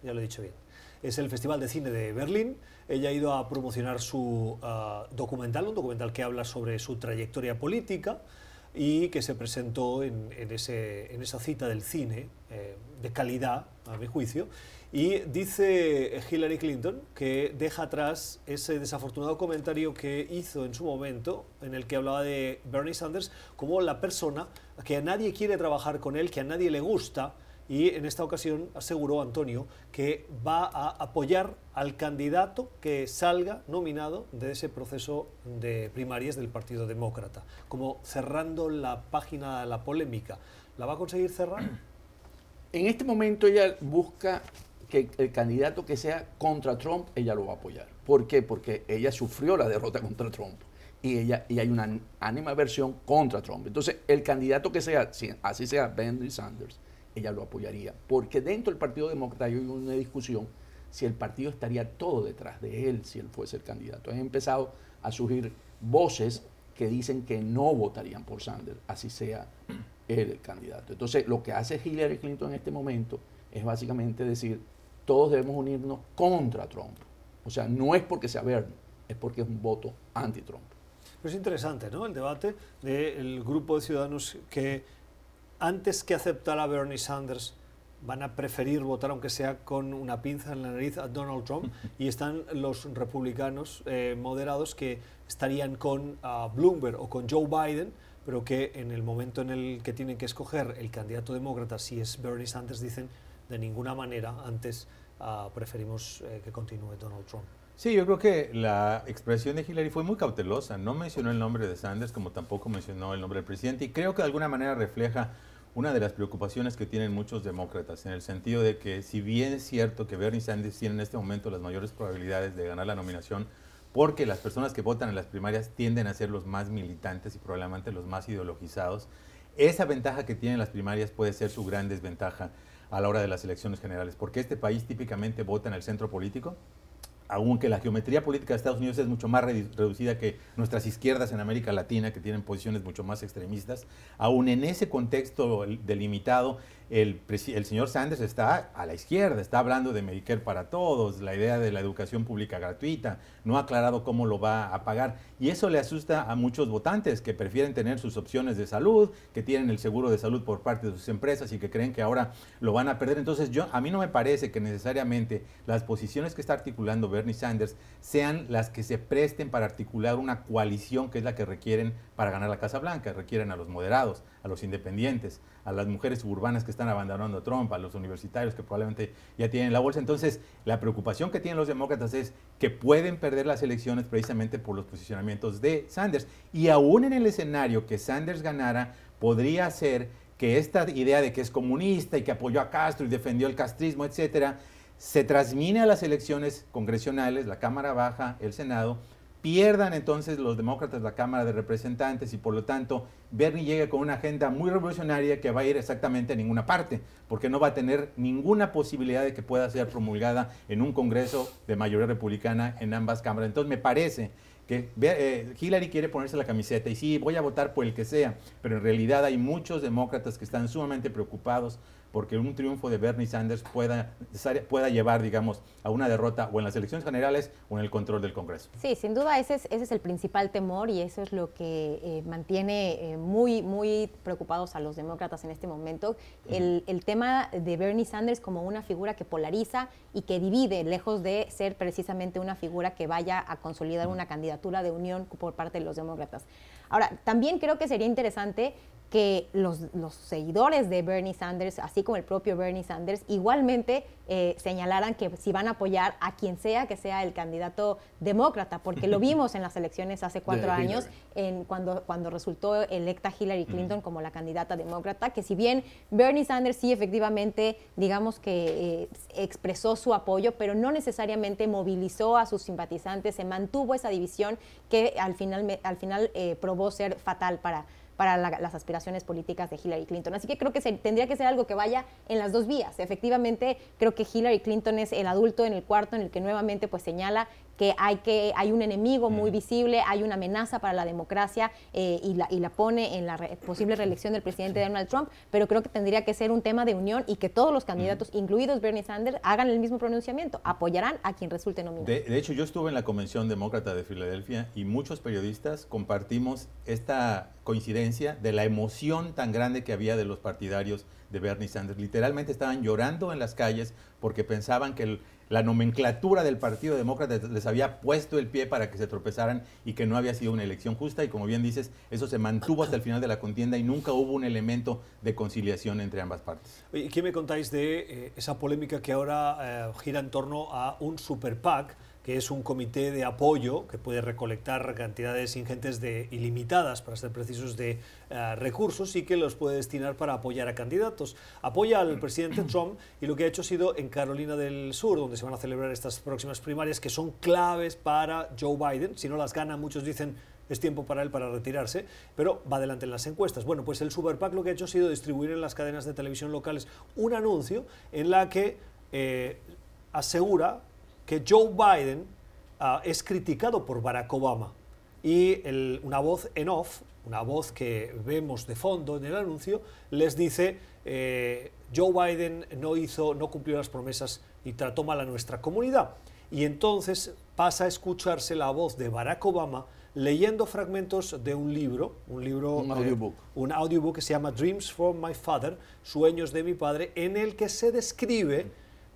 S1: ya lo he dicho bien. Es el Festival de Cine de Berlín. Ella ha ido a promocionar su ah, documental, un documental que habla sobre su trayectoria política y que se presentó en, ese, en esa cita del cine eh, de calidad, a mi juicio. Y dice Hillary Clinton que deja atrás ese desafortunado comentario que hizo en su momento, en el que hablaba de Bernie Sanders como la persona que a nadie quiere trabajar con él, que a nadie le gusta, y en esta ocasión aseguró Antonio que va a apoyar al candidato que salga nominado de ese proceso de primarias del Partido Demócrata, como cerrando la página de la polémica. ¿La va a conseguir cerrar?
S4: En este momento ella busca que el candidato que sea contra Trump, ella lo va a apoyar. ¿Por qué? Porque ella sufrió la derrota contra Trump y, ella, y hay una ánima versión contra Trump. Entonces, el candidato que sea, así sea Bernie Sanders, ella lo apoyaría. Porque dentro del Partido Demócrata hay una discusión si el partido estaría todo detrás de él si él fuese el candidato. Han empezado a surgir voces que dicen que no votarían por Sanders, así sea él el candidato. Entonces, lo que hace Hillary Clinton en este momento es básicamente decir, todos debemos unirnos contra Trump. O sea, no es porque sea Bernie, es porque es un voto anti-Trump.
S1: es interesante, ¿no? El debate del grupo de ciudadanos que antes que aceptar a Bernie Sanders, van a preferir votar, aunque sea con una pinza en la nariz, a Donald Trump. Y están los republicanos eh, moderados que estarían con Bloomberg o con Joe Biden, pero que en el momento en el que tienen que escoger el candidato demócrata, si es Bernie Sanders, dicen de ninguna manera, antes ah, preferimos eh, que continúe Donald Trump.
S3: Sí, yo creo que la expresión de Hillary fue muy cautelosa. No mencionó el nombre de Sanders, como tampoco mencionó el nombre del presidente, y creo que de alguna manera refleja una de las preocupaciones que tienen muchos demócratas, en el sentido de que si bien es cierto que Bernie Sanders tiene en este momento las mayores probabilidades de ganar la nominación, porque las personas que votan en las primarias tienden a ser los más militantes y probablemente los más ideologizados, esa ventaja que tienen las primarias puede ser su gran desventaja a la hora de las elecciones generales, porque este país típicamente vota en el centro político, aunque la geometría política de Estados Unidos es mucho más reducida que nuestras izquierdas en América Latina, que tienen posiciones mucho más extremistas, aún en ese contexto delimitado, el, el, señor Sanders está a la izquierda, está hablando de Medicare para todos, la idea de la educación pública gratuita, no ha aclarado cómo lo va a pagar. Y eso le asusta a muchos votantes que prefieren tener sus opciones de salud, que tienen el seguro de salud por parte de sus empresas y que creen que ahora lo van a perder. Entonces, yo, a mí no me parece que necesariamente las posiciones que está articulando Bernie Sanders sean las que se presten para articular una coalición que es la que requieren para ganar la Casa Blanca. Requieren a los moderados, a los independientes, a las mujeres suburbanas que están abandonando a Trump, a los universitarios que probablemente ya tienen la bolsa. Entonces, la preocupación que tienen los demócratas es que pueden perder las elecciones precisamente por los posicionamientos de Sanders. Y aún en el escenario que Sanders ganara, podría ser que esta idea de que es comunista y que apoyó a Castro y defendió el castrismo, etcétera, se transmine a las elecciones congresionales, la Cámara Baja, el Senado, pierdan entonces los demócratas la Cámara de Representantes y por lo tanto Bernie llegue con una agenda muy revolucionaria que va a ir exactamente a ninguna parte, porque no va a tener ninguna posibilidad de que pueda ser promulgada en un Congreso de mayoría republicana en ambas cámaras. Entonces me parece que eh, Hillary quiere ponerse la camiseta y sí, voy a votar por el que sea, pero en realidad hay muchos demócratas que están sumamente preocupados porque un triunfo de Bernie Sanders pueda, pueda llevar, digamos, a una derrota o en las elecciones generales o en el control del Congreso.
S2: Sí, sin duda ese es, ese es el principal temor y eso es lo que eh, mantiene eh, muy, muy preocupados a los demócratas en este momento. El, el, tema de Bernie Sanders como una figura que polariza y que divide, lejos de ser precisamente una figura que vaya a consolidar una candidatura de unión por parte de los demócratas. Ahora, también creo que sería interesante que los, seguidores de Bernie Sanders, así como el propio Bernie Sanders, igualmente eh, señalaran que si van a apoyar a quien sea que sea el candidato demócrata, porque lo vimos en las elecciones hace cuatro años, en, cuando, cuando resultó electa Hillary Clinton como la candidata demócrata, que si bien Bernie Sanders sí efectivamente, digamos que eh, expresó su apoyo, pero no necesariamente movilizó a sus simpatizantes, se mantuvo esa división que al final, al final eh, probó ser fatal para para las aspiraciones políticas de Hillary Clinton. Así que creo que se, tendría que ser algo que vaya en las dos vías. Efectivamente, creo que Hillary Clinton es el adulto en el cuarto en el que nuevamente pues señala que hay, que hay un enemigo muy visible, hay una amenaza para la democracia eh, y, la, y la pone en la posible reelección del presidente Donald Trump, pero creo que tendría que ser un tema de unión y que todos los candidatos, incluidos Bernie Sanders, hagan el mismo pronunciamiento, apoyarán a quien resulte nominado.
S3: De, de hecho, yo estuve en la Convención Demócrata de Filadelfia y muchos periodistas compartimos esta coincidencia de la emoción tan grande que había de los partidarios de Bernie Sanders. Literalmente estaban llorando en las calles porque pensaban que la nomenclatura del Partido Demócrata les había puesto el pie para que se tropezaran y que no había sido una elección justa. Y como bien dices, eso se mantuvo hasta el final de la contienda y nunca hubo un elemento de conciliación entre ambas partes.
S1: ¿Y qué me contáis de eh, esa polémica que ahora eh, gira en torno a un super PAC? Que es un comité de apoyo que puede recolectar cantidades ingentes de ilimitadas, para ser precisos, de eh, recursos y que los puede destinar para apoyar a candidatos. Apoya al presidente Trump y lo que ha hecho ha sido en Carolina del Sur, donde se van a celebrar estas próximas primarias que son claves para Joe Biden. Si no las gana, muchos dicen es tiempo para él para retirarse, pero va adelante en las encuestas. Bueno, pues el Super PAC lo que ha hecho ha sido distribuir en las cadenas de televisión locales un anuncio en la que eh, asegura que Joe Biden ah, es criticado por Barack Obama. Y una voz en off, una voz que vemos de fondo en el anuncio, les dice, eh, Joe Biden no, hizo, no cumplió las promesas y trató mal a nuestra comunidad. Y entonces pasa a escucharse la voz de Barack Obama leyendo fragmentos de un libro, un libro,
S4: un audiobook.
S1: un audiobook que se llama Dreams from My Father, Sueños de mi padre, en el que se describe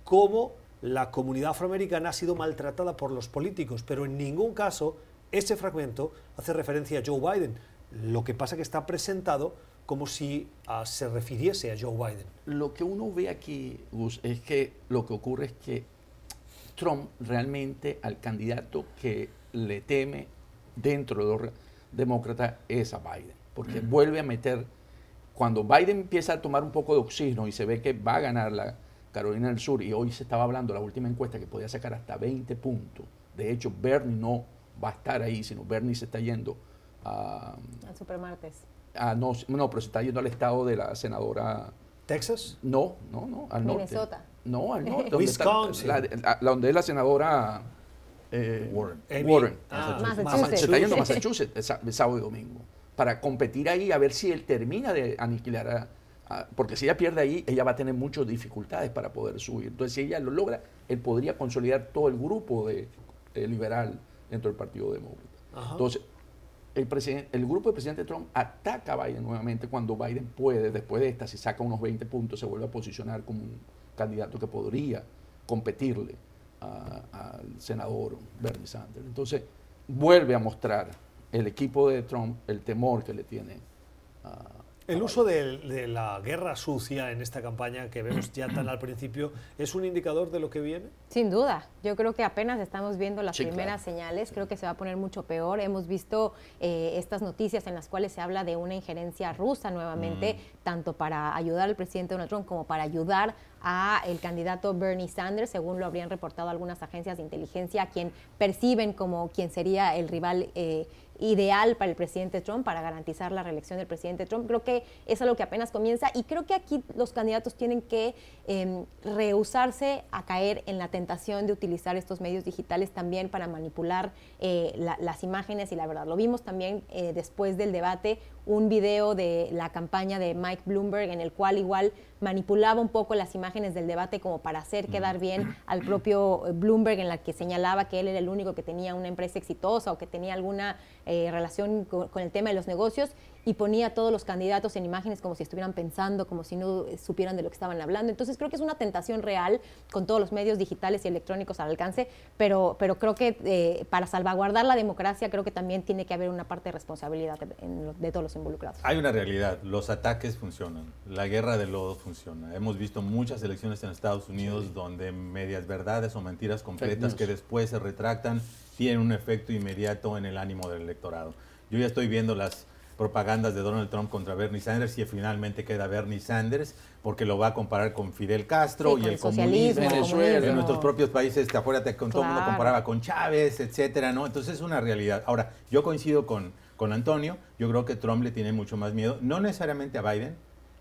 S1: cómo la comunidad afroamericana ha sido maltratada por los políticos, pero en ningún caso ese fragmento hace referencia a Joe Biden. Lo que pasa es que está presentado como si ah, se refiriese a Joe Biden.
S4: Lo que uno ve aquí, Gus, es que lo que ocurre es que Trump realmente al candidato que le teme dentro de los demócratas es a Biden, porque vuelve a meter, cuando Biden empieza a tomar un poco de oxígeno y se ve que va a ganar la, Carolina del Sur, y hoy se estaba hablando, la última encuesta, que podía sacar hasta 20 puntos. De hecho, Bernie no va a estar ahí, sino Bernie se está yendo a...
S2: Al supermartes.
S4: no, no, pero se está yendo al estado de la senadora...
S1: ¿Texas?
S4: No, no, no, al norte.
S2: Minnesota.
S4: No, al norte.
S1: Wisconsin.
S4: la, donde es la senadora... Eh,
S3: Warren.
S4: Warren.
S2: Ah,
S4: Massachusetts. Se está yendo a Massachusetts el sábado y domingo para competir ahí a ver si él termina de aniquilar a, porque si ella pierde ahí, ella va a tener muchas dificultades para poder subir. Entonces, si ella lo logra, él podría consolidar todo el grupo de, liberal dentro del Partido Demócrata. Entonces, el, el grupo del presidente Trump ataca a Biden nuevamente cuando Biden puede, después de esta, si saca unos 20 puntos, se vuelve a posicionar como un candidato que podría competirle al senador Bernie Sanders. Entonces, vuelve a mostrar el equipo de Trump el temor que le tiene a
S1: el uso de, la guerra sucia en esta campaña que vemos ya tan al principio, ¿es un indicador de lo que viene?
S2: Sin duda. Yo creo que apenas estamos viendo las primeras señales. Creo que se va a poner mucho peor. Hemos visto eh, estas noticias en las cuales se habla de una injerencia rusa nuevamente, mm. tanto para ayudar al presidente Donald Trump como para ayudar a el candidato Bernie Sanders, según lo habrían reportado algunas agencias de inteligencia, a quien perciben como quien sería el rival eh, ideal para el presidente Trump, para garantizar la reelección del presidente Trump. Creo que es algo que apenas comienza y creo que aquí los candidatos tienen que em, rehusarse a caer en la tentación de utilizar estos medios digitales también para manipular eh, las imágenes y la verdad. Lo vimos también eh, después del debate, un video de la campaña de Mike Bloomberg en el cual igual manipulaba un poco las imágenes del debate como para hacer quedar bien al propio Bloomberg en la que señalaba que él era el único que tenía una empresa exitosa o que tenía alguna eh, relación con, el tema de los negocios y ponía a todos los candidatos en imágenes como si estuvieran pensando, como si no supieran de lo que estaban hablando. Entonces creo que es una tentación real con todos los medios digitales y electrónicos al alcance, pero, pero creo que eh, para salvaguardar la democracia creo que también tiene que haber una parte de responsabilidad de, todos los involucrados.
S3: Hay una realidad, los ataques funcionan, la guerra de lodo funciona. Hemos visto muchas elecciones en Estados Unidos donde medias verdades o mentiras completas que después se retractan tienen un efecto inmediato en el ánimo del electorado. Yo ya estoy viendo las propagandas de Donald Trump contra Bernie Sanders y finalmente queda Bernie Sanders porque lo va a comparar con Fidel Castro y el, comunismo, en nuestros propios países, te acuerdas que todo el mundo comparaba con Chávez, etcétera, ¿no? Entonces es una realidad. Ahora, yo coincido con, con Antonio, yo creo que Trump le tiene mucho más miedo, no necesariamente a Biden,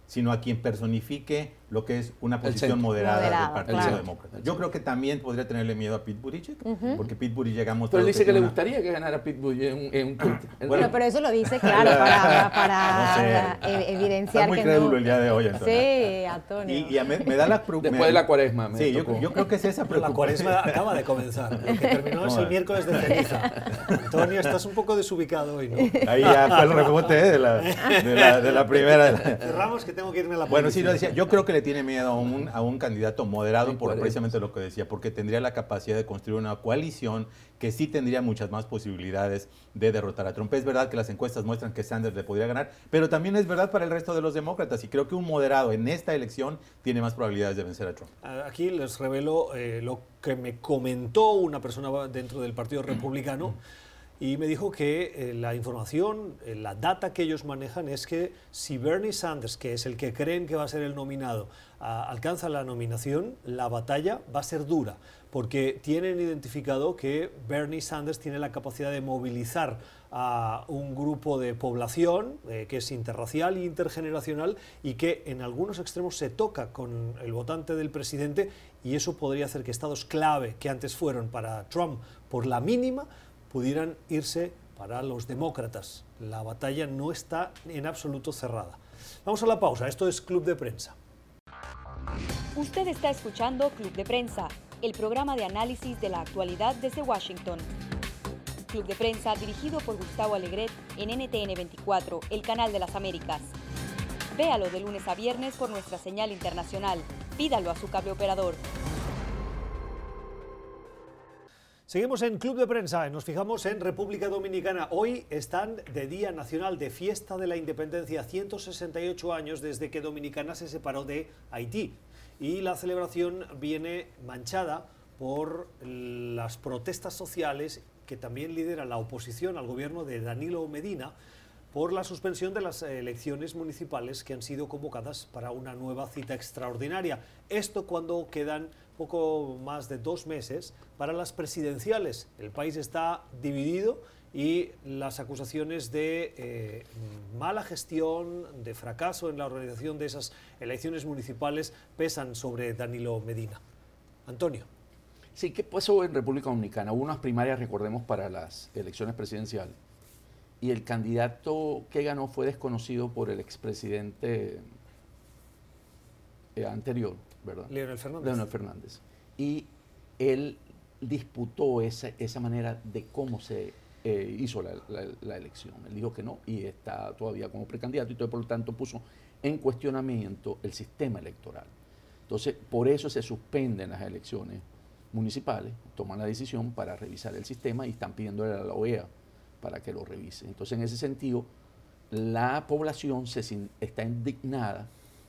S3: sino a quien personifique lo que es una posición moderada, del Partido Demócrata. Yo creo que también podría tenerle miedo a Pete Buttigieg, porque Pete Buttigieg llegamos...
S4: Pero él dice que, le gustaría que ganara Pete Buttigieg en, un
S2: bueno, pero eso lo dice, claro, para, para e, evidenciar
S3: Está muy crédulo el día de hoy, entonces.
S2: Sí, Antonio.
S3: Y, me, da la
S4: Después de la cuaresma,
S3: Sí, yo, creo que es esa preocupación.
S1: La cuaresma acaba de comenzar, lo que terminó es el miércoles de ceniza. Antonio, estás un poco desubicado hoy, ¿no?
S3: Ahí ya fue el rebote de la, de la, de la primera.
S1: Cerramos que tengo que irme a la
S3: Bueno, sí, lo decía, yo creo que le tiene miedo a un a un candidato moderado por precisamente lo que decía, porque tendría la capacidad de construir una coalición que sí tendría muchas más posibilidades de derrotar a Trump. Es verdad que las encuestas muestran que Sanders le podría ganar, pero también es verdad para el resto de los demócratas y creo que un moderado en esta elección tiene más probabilidades de vencer a Trump.
S1: Aquí les revelo eh, lo que me comentó una persona dentro del Partido Republicano y me dijo que eh, la información, eh, la data que ellos manejan es que si Bernie Sanders, que es el que creen que va a ser el nominado, alcanza la nominación, la batalla va a ser dura, porque tienen identificado que Bernie Sanders tiene la capacidad de movilizar a un grupo de población eh, que es interracial e intergeneracional y que en algunos extremos se toca con el votante del presidente y eso podría hacer que estados clave que antes fueron para Trump por la mínima, pudieran irse para los demócratas. La batalla no está en absoluto cerrada. Vamos a la pausa. Esto es Club de Prensa.
S5: Usted está escuchando Club de Prensa, el programa de análisis de la actualidad desde Washington. Club de Prensa dirigido por Gustavo Alegret en NTN 24, el canal de las Américas. Véalo de lunes a viernes por nuestra señal internacional. Pídalo a su cable operador.
S1: Seguimos en Club de Prensa, nos fijamos en República Dominicana. Hoy están de Día Nacional de Fiesta de la Independencia, 168 años desde que Dominicana se separó de Haití. Y la celebración viene manchada por las protestas sociales que también lidera la oposición al gobierno de Danilo Medina por la suspensión de las elecciones municipales que han sido convocadas para una nueva cita extraordinaria. Esto cuando quedan poco más de dos meses para las presidenciales. El país está dividido y las acusaciones de eh, mala gestión, de fracaso en la organización de esas elecciones municipales pesan sobre Danilo Medina. Antonio.
S4: Sí, ¿qué pasó en República Dominicana? Hubo unas primarias, recordemos, para las elecciones presidenciales y el candidato que ganó fue desconocido por el expresidente eh, anterior, ¿verdad?
S1: Leonel Fernández.
S4: Leonel Fernández. Y él disputó esa, esa manera de cómo se eh, hizo la, la- la elección. Él dijo que no y está todavía como precandidato y todo, por lo tanto puso en cuestionamiento el sistema electoral. Entonces, por eso se suspenden las elecciones municipales, toman la decisión para revisar el sistema y están pidiéndole a la OEA para que lo revise. Entonces, en ese sentido, la población se, está indignada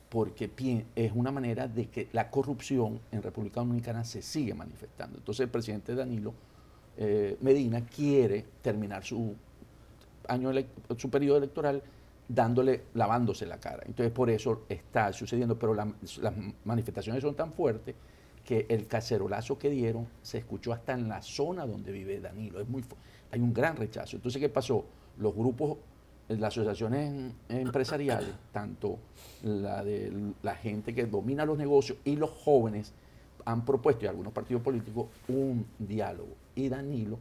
S4: porque es una manera de que la corrupción en República Dominicana se sigue manifestando. Entonces, el presidente Danilo eh, Medina quiere terminar su año su periodo electoral dándole, lavándose la cara. Entonces por eso está sucediendo, pero la- las manifestaciones son tan fuertes que el cacerolazo que dieron se escuchó hasta en la zona donde vive Danilo. Es muy, hay un gran rechazo. Entonces, ¿qué pasó? Los grupos, las asociaciones empresariales, tanto la de la gente que domina los negocios y los jóvenes, han propuesto, y algunos partidos políticos, un diálogo. Y Danilo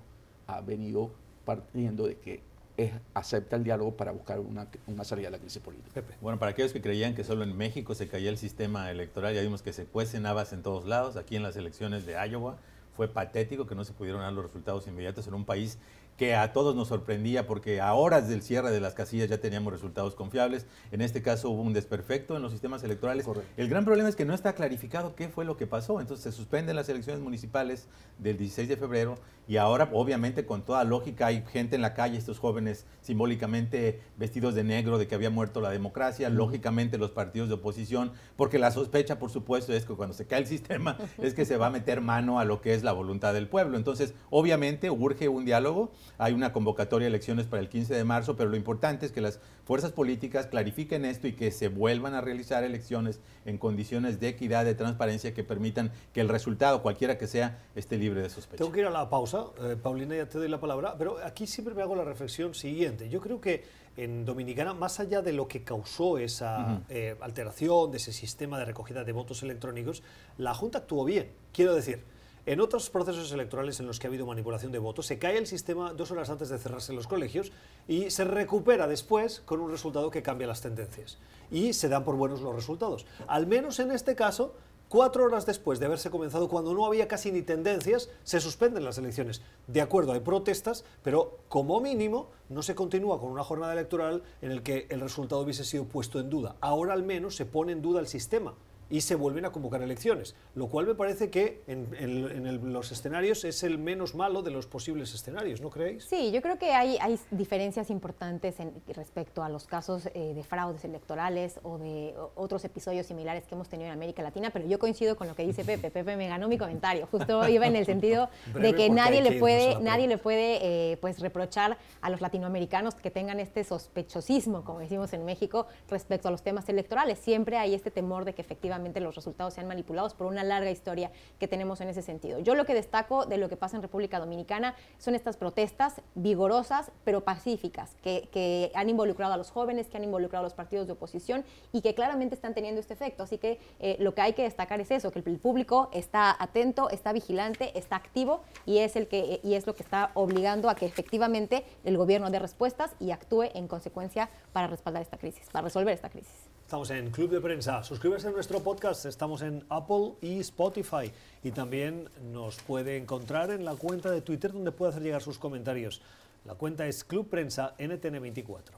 S4: ha venido partiendo de que es, acepta el diálogo para buscar una, una salida a la crisis política.
S3: Bueno, para aquellos que creían que solo en México se caía el sistema electoral, ya vimos que se cuecen habas en todos lados. Aquí en las elecciones de Iowa fue patético que no se pudieron dar los resultados inmediatos en un país que a todos nos sorprendía porque a horas del cierre de las casillas ya teníamos resultados confiables. En este caso hubo un desperfecto en los sistemas electorales.
S4: Correcto.
S3: El gran problema es que no está clarificado qué fue lo que pasó. Entonces se suspenden las elecciones municipales del 16 de febrero y ahora obviamente con toda lógica hay gente en la calle, estos jóvenes simbólicamente vestidos de negro de que había muerto la democracia, lógicamente los partidos de oposición, porque la sospecha por supuesto es que cuando se cae el sistema es que se va a meter mano a lo que es la voluntad del pueblo. Entonces obviamente urge un diálogo, hay una convocatoria a elecciones para el 15 de marzo, pero lo importante es que las fuerzas políticas clarifiquen esto y que se vuelvan a realizar elecciones en condiciones de equidad, de transparencia que permitan que el resultado, cualquiera que sea, esté libre de sospecha.
S1: Tengo que ir a la pausa. Eh, Paulina, ya te doy la palabra. Pero aquí siempre me hago la reflexión siguiente. Yo creo que en Dominicana, más allá de lo que causó esa
S3: Ujú.
S1: eh, alteración de ese sistema de recogida de votos electrónicos, la Junta actuó bien. Quiero decir, en otros procesos electorales en los que ha habido manipulación de votos, se cae el sistema dos horas antes de cerrarse los colegios y se recupera después con un resultado que cambia las tendencias. Y se dan por buenos los resultados. Al menos en este caso, Cuatro horas después de haberse comenzado, cuando no había casi ni tendencias, se suspenden las elecciones. De acuerdo, hay protestas, pero como mínimo no se continúa con una jornada electoral en el que el resultado hubiese sido puesto en duda. Ahora al menos se pone en duda el sistema y se vuelven a convocar elecciones, lo cual me parece que en, en- en el- los escenarios es el menos malo de los posibles escenarios, ¿no creéis?
S2: Sí, yo creo que hay, hay diferencias importantes en- respecto a los casos eh, de fraudes electorales o de otros episodios similares que hemos tenido en América Latina, pero yo coincido con lo que dice Pepe. Pepe me ganó mi comentario. Justo iba en el sentido de que nadie le puede, nadie
S1: pausa.
S2: le puede eh, pues reprochar a los latinoamericanos que tengan este sospechosismo, como decimos en México, respecto a los temas electorales. Siempre hay este temor de que efectivamente los resultados sean manipulados por una larga historia que tenemos en ese sentido. Yo lo que destaco de lo que pasa en República Dominicana son estas protestas vigorosas pero pacíficas que, han involucrado a los jóvenes, que han involucrado a los partidos de oposición y que claramente están teniendo este efecto. Así que eh, lo que hay que destacar es eso, que el público está atento, está vigilante, está activo y es, el que, y es lo que está obligando a que efectivamente el gobierno dé respuestas y actúe en consecuencia para respaldar esta crisis, para resolver esta crisis.
S1: Estamos en Club de Prensa. Suscríbase a nuestro podcast. Estamos en Apple y Spotify. Y también nos puede encontrar en la cuenta de Twitter donde puede hacer llegar sus comentarios. La cuenta es Club Prensa NTN24.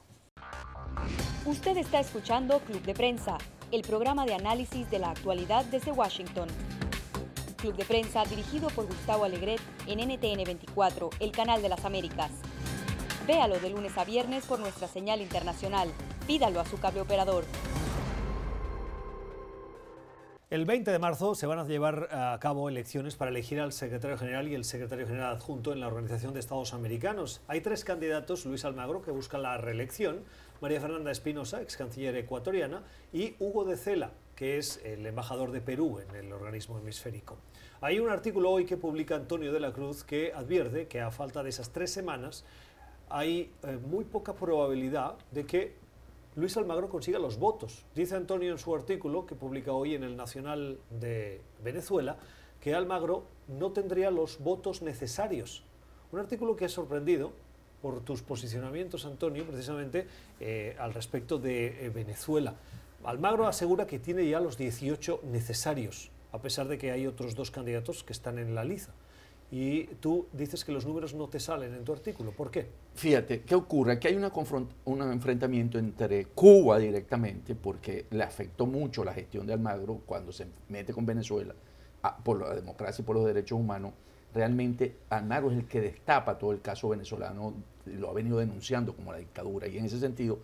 S5: Usted está escuchando Club de Prensa, el programa de análisis de la actualidad desde Washington. Club de Prensa dirigido por Gustavo Alegret en NTN 24, el canal de las Américas. Véalo de lunes a viernes por nuestra señal internacional. Pídalo a su cable operador.
S1: El 20 de marzo se van a llevar a cabo elecciones para elegir al secretario general y el secretario general adjunto en la Organización de Estados Americanos. Hay tres candidatos, Luis Almagro, que busca la reelección, María Fernanda Espinosa, ex canciller ecuatoriana, y Hugo de Cela, que es el embajador de Perú en el organismo hemisférico. Hay un artículo hoy que publica Antonio de la Cruz que advierte que a falta de esas tres semanas hay eh, muy poca probabilidad de que Luis Almagro consiga los votos. Dice Antonio en su artículo, que publica hoy en el Nacional de Venezuela, que Almagro no tendría los votos necesarios. Un artículo que ha sorprendido por tus posicionamientos, Antonio, precisamente eh, al respecto de eh, Venezuela. Almagro asegura que tiene ya los 18 necesarios, a pesar de que hay otros dos candidatos que están en la liza. Y tú dices que los números no te salen en tu artículo. ¿Por qué?
S4: Fíjate, ¿qué ocurre? Que hay un enfrentamiento entre Cuba directamente, porque le afectó mucho la gestión de Almagro cuando se mete con Venezuela por la democracia y por los derechos humanos. Realmente Almagro es el que destapa todo el caso venezolano, lo ha venido denunciando como la dictadura. Y en ese sentido,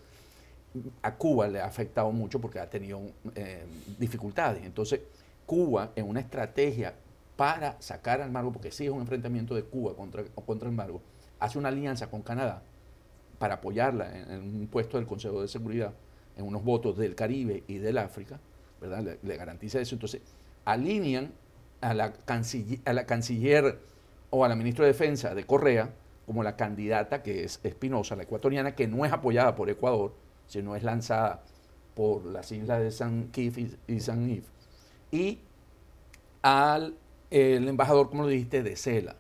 S4: a Cuba le ha afectado mucho porque ha tenido eh, dificultades. Entonces, Cuba, en una estrategia para sacar al Almagro, porque sí es un enfrentamiento de Cuba contra, contra Almagro, hace una alianza con Canadá para apoyarla en, un puesto del Consejo de Seguridad, en unos votos del Caribe y del África, ¿verdad? Le, garantiza eso. Entonces, alinean a la, canciller, o a la ministra de Defensa de Correa como la candidata que es Espinosa, la ecuatoriana, que no es apoyada por Ecuador, sino es lanzada por las islas de San Kitts y, San Yves, y al el embajador, como lo dijiste, de Cela.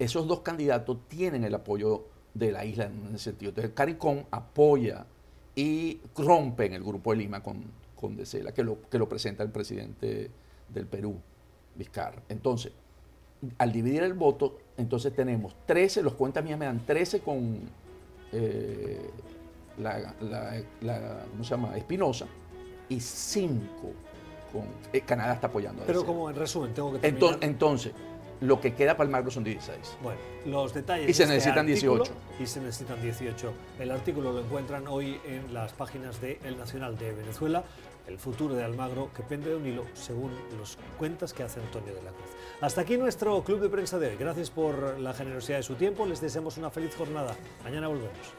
S4: Esos dos candidatos tienen el apoyo de la isla en ese sentido. Entonces, CARICOM apoya y rompe en el grupo de Lima con, con de Cela, que lo, que lo presenta el presidente del Perú, Vizcarra. Entonces, al dividir el voto, entonces tenemos 13, los cuentas mías me dan 13 con eh, la, ¿cómo se llama? Espinosa y 5 con eh, Canadá está apoyando.
S1: Pero como en resumen, tengo que
S4: terminar. Entonces, entonces lo que queda para el Magro son 16.
S1: Bueno, los detalles.
S4: Y se este necesitan 18.
S1: Y se necesitan 18. El artículo lo encuentran hoy en las páginas de El Nacional de Venezuela. El futuro de Almagro que pende de un hilo según los cuentas que hace Antonio de la Cruz. Hasta aquí nuestro club de prensa de hoy. Gracias por la generosidad de su tiempo. Les deseamos una feliz jornada. Mañana volvemos.